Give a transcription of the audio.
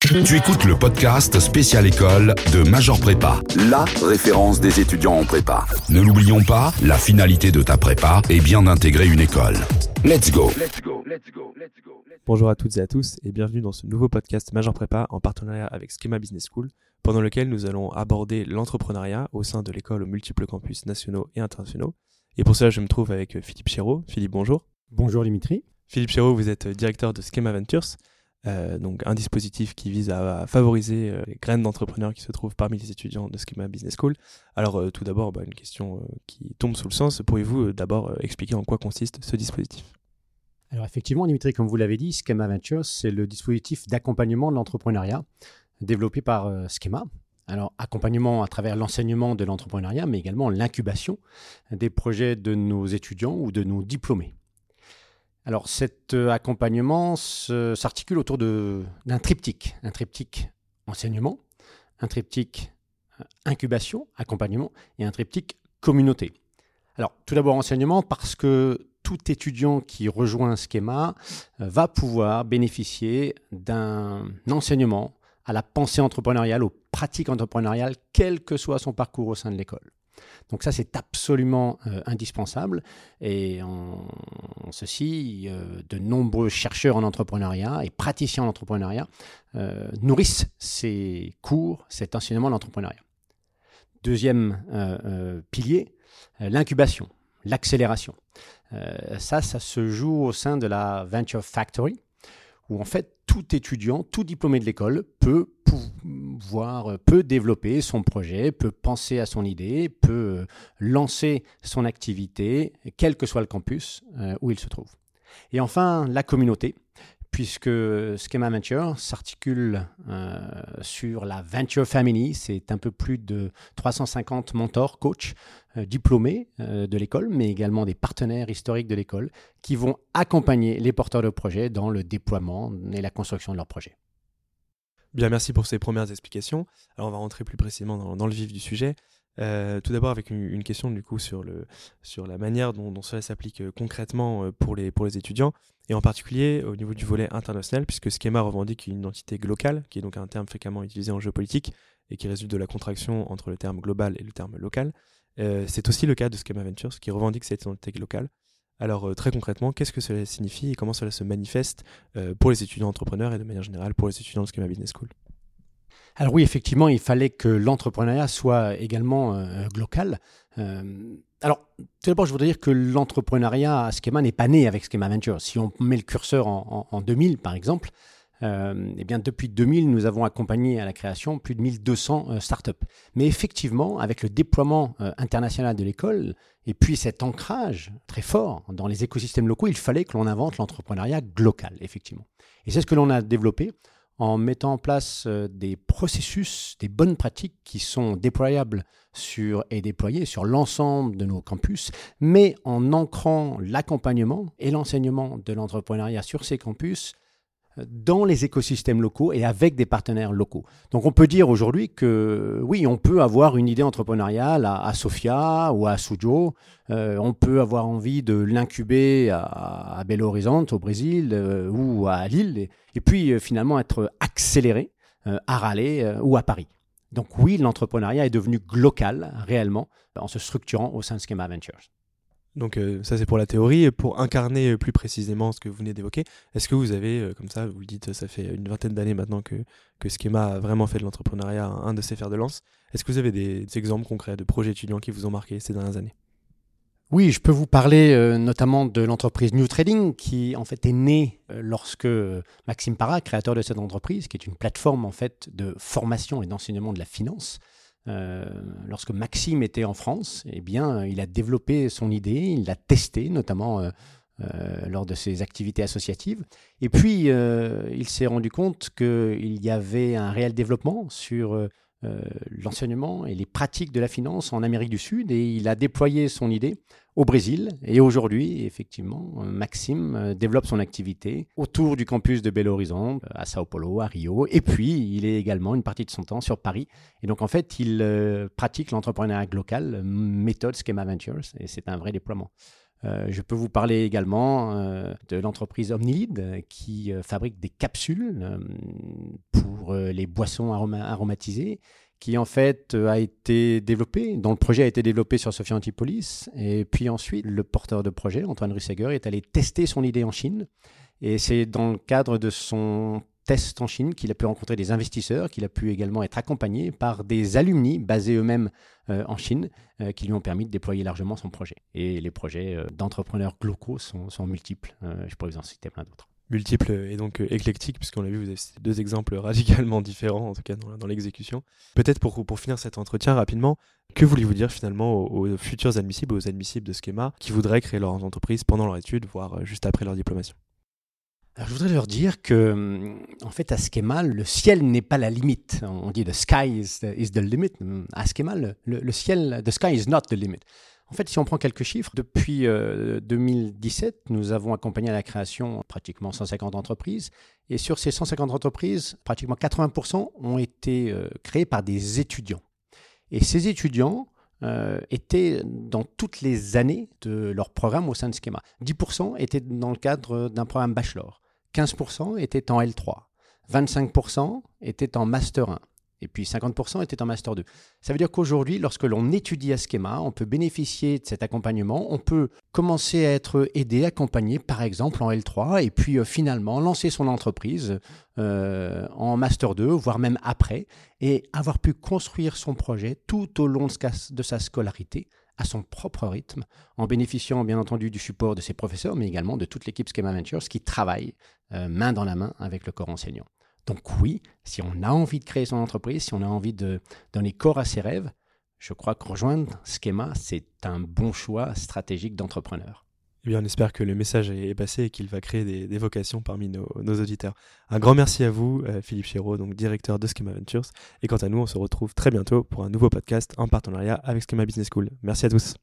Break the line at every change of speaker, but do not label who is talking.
Tu écoutes le podcast Spécial École de Major Prépa, la référence des étudiants en prépa. Ne l'oublions pas, la finalité de ta prépa est bien d'intégrer une école. Let's go.
Bonjour à toutes et à tous et bienvenue dans ce nouveau podcast Major Prépa en partenariat avec Schema Business School, pendant lequel nous allons aborder l'entrepreneuriat au sein de l'école aux multiples campus nationaux et internationaux. Et pour cela, je me trouve avec Philippe Chéreau. Philippe, bonjour.
Bonjour Dimitri.
Philippe Chéreau, vous êtes directeur de Schema Ventures, euh, donc un dispositif qui vise à, favoriser euh, les graines d'entrepreneurs qui se trouvent parmi les étudiants de Schema Business School. Alors euh, tout d'abord, bah, une question qui tombe sous le sens. Pourriez-vous d'abord expliquer en quoi consiste ce dispositif?
Alors effectivement, Dimitri, comme vous l'avez dit, Schema Ventures, c'est le dispositif d'accompagnement de l'entrepreneuriat développé par Schema. Alors, accompagnement à travers l'enseignement de l'entrepreneuriat, mais également l'incubation des projets de nos étudiants ou de nos diplômés. Alors cet euh, accompagnement s'articule autour d'un triptyque, un triptyque enseignement, un triptyque euh, incubation, accompagnement et un triptyque communauté. Alors tout d'abord enseignement parce que tout étudiant qui rejoint un schéma euh, va pouvoir bénéficier d'un enseignement à la pensée entrepreneuriale, aux pratiques entrepreneuriales, quel que soit son parcours au sein de l'école. Donc ça, c'est absolument euh, indispensable. Et en, ceci, euh, de nombreux chercheurs en entrepreneuriat et praticiens en entrepreneuriat euh, nourrissent ces cours, cet enseignement de l'entrepreneuriat. Deuxième pilier, l'incubation, l'accélération. ça, ça se joue au sein de la Venture Factory où en fait tout étudiant, tout diplômé de l'école peut pouvoir, peut développer son projet, peut penser à son idée, peut lancer son activité, quel que soit le campus euh, où il se trouve. Et enfin, la communauté, puisque Schema Venture s'articule euh, sur la Venture Family. C'est un peu plus de 350 mentors, coachs, euh, diplômés euh, de l'école, mais également des partenaires historiques de l'école qui vont accompagner les porteurs de projets dans le déploiement et la construction de leurs projets.
Bien, merci pour ces premières explications. Alors, on va rentrer plus précisément dans le vif du sujet. Euh, tout d'abord avec une, question du coup sur, le, sur la manière dont, cela s'applique euh, concrètement euh, pour les, pour les étudiants, et en particulier au niveau du volet international, puisque Schema revendique une identité globale, qui est donc un terme fréquemment utilisé en géopolitique, et qui résulte de la contraction entre le terme global et le terme local. c'est aussi le cas de Schema Ventures, qui revendique cette identité locale. Alors très concrètement, qu'est-ce que cela signifie et comment cela se manifeste pour les étudiants entrepreneurs et de manière générale pour les étudiants de Schema Business School?
Alors oui, effectivement, il fallait que l'entrepreneuriat soit également euh, local. Euh, alors, tout d'abord, je voudrais dire que l'entrepreneuriat à Schema n'est pas né avec Schema Venture. Si on met le curseur en, 2000, par exemple, euh, eh bien, depuis 2000, nous avons accompagné à la création plus de 1200 startups. Mais effectivement, avec le déploiement international de l'école et puis cet ancrage très fort dans les écosystèmes locaux, il fallait que l'on invente l'entrepreneuriat local, effectivement. Et c'est ce que l'on a développé en mettant en place euh, des processus, des bonnes pratiques qui sont déployables sur, et déployées sur l'ensemble de nos campus, mais en ancrant l'accompagnement et l'enseignement de l'entrepreneuriat sur ces campus dans les écosystèmes locaux et avec des partenaires locaux. Donc on peut dire aujourd'hui que oui, on peut avoir une idée entrepreneuriale à, Sofia ou à Suzhou, euh, on peut avoir envie de l'incuber à, Belo Horizonte au Brésil euh, ou à Lille, et, puis euh, finalement être accéléré à Raleigh ou à Paris. Donc oui, l'entrepreneuriat est devenu local réellement en se structurant au sein de Schema Ventures.
Donc euh, ça c'est pour la théorie. Pour incarner plus précisément ce que vous venez d'évoquer, est-ce que vous avez, euh, comme ça, vous le dites, ça fait une vingtaine d'années maintenant que, que Schema a vraiment fait de l'entrepreneuriat un, de ses fers de lance. Est-ce que vous avez des, exemples concrets de projets étudiants qui vous ont marqué ces dernières années?
Oui, je peux vous parler euh, notamment de l'entreprise New Trading qui en fait est née lorsque Maxime Parra, créateur de cette entreprise, qui est une plateforme en fait de formation et d'enseignement de la finance, euh, lorsque Maxime était en France, eh bien, il a développé son idée, il l'a testée, notamment euh, euh, lors de ses activités associatives. Et puis, il s'est rendu compte qu'il y avait un réel développement sur l'enseignement et les pratiques de la finance en Amérique du Sud, et il a déployé son idée au Brésil. Et aujourd'hui, effectivement, Maxime euh, développe son activité autour du campus de Belo Horizonte, à Sao Paulo, à Rio. Et puis, il est également une partie de son temps sur Paris. Et donc, en fait, il euh, pratique l'entrepreneuriat local, méthode Schema Ventures, et c'est un vrai déploiement. je peux vous parler également de l'entreprise Omnilid qui fabrique des capsules pour les boissons aromatisées qui en fait a été développé, dont le projet a été développé sur Sophia Antipolis. Et puis ensuite, le porteur de projet, Antoine Russeger, est allé tester son idée en Chine. Et c'est dans le cadre de son test en Chine qu'il a pu rencontrer des investisseurs, qu'il a pu également être accompagné par des alumni basés eux-mêmes euh, en Chine, euh, qui lui ont permis de déployer largement son projet. Et les projets euh, d'entrepreneurs globaux sont, sont multiples. je pourrais vous en citer plein d'autres
multiples et donc euh, éclectiques, puisqu'on l'a vu, vous avez deux exemples radicalement différents, en tout cas dans, l'exécution. Peut-être pour, finir cet entretien rapidement, que voulez-vous dire finalement aux, futurs admissibles, aux admissibles de Schema, qui voudraient créer leur entreprise pendant leur étude, voire euh, juste après leur diplomation?
Je voudrais leur dire que, hum, en fait, à Schema, le ciel n'est pas la limite. On dit the sky is the, limit. À Schema, le, le, ciel, the sky is not the limit. En fait, si on prend quelques chiffres, depuis 2017, euh, nous avons accompagné à la création pratiquement 150 entreprises. Et sur ces 150 entreprises, pratiquement 80% ont été euh, créées par des étudiants. Et ces étudiants euh, étaient dans toutes les années de leur programme au sein de Schema. 10% étaient dans le cadre d'un programme bachelor. 15% étaient en L3. 25% étaient en Master 1 et puis 50% étaient en Master 2. Ça veut dire qu'aujourd'hui, lorsque l'on étudie à Schema, on peut bénéficier de cet accompagnement, on peut commencer à être aidé, accompagné par exemple en L3, et puis euh, finalement lancer son entreprise euh, en Master 2, voire même après, et avoir pu construire son projet tout au long de sa scolarité à son propre rythme, en bénéficiant bien entendu du support de ses professeurs, mais également de toute l'équipe Schema Ventures qui travaille euh, main dans la main avec le corps enseignant. Donc oui, si on a envie de créer son entreprise, si on a envie de donner corps à ses rêves, je crois que rejoindre Schema, c'est un bon choix stratégique d'entrepreneur.
Eh bien, on espère que le message est passé et qu'il va créer des, vocations parmi nos, auditeurs. Un grand merci à vous, euh, Philippe Chéreau, donc directeur de Schema Ventures. Et quant à nous, on se retrouve très bientôt pour un nouveau podcast en partenariat avec Schema Business School. Merci à tous.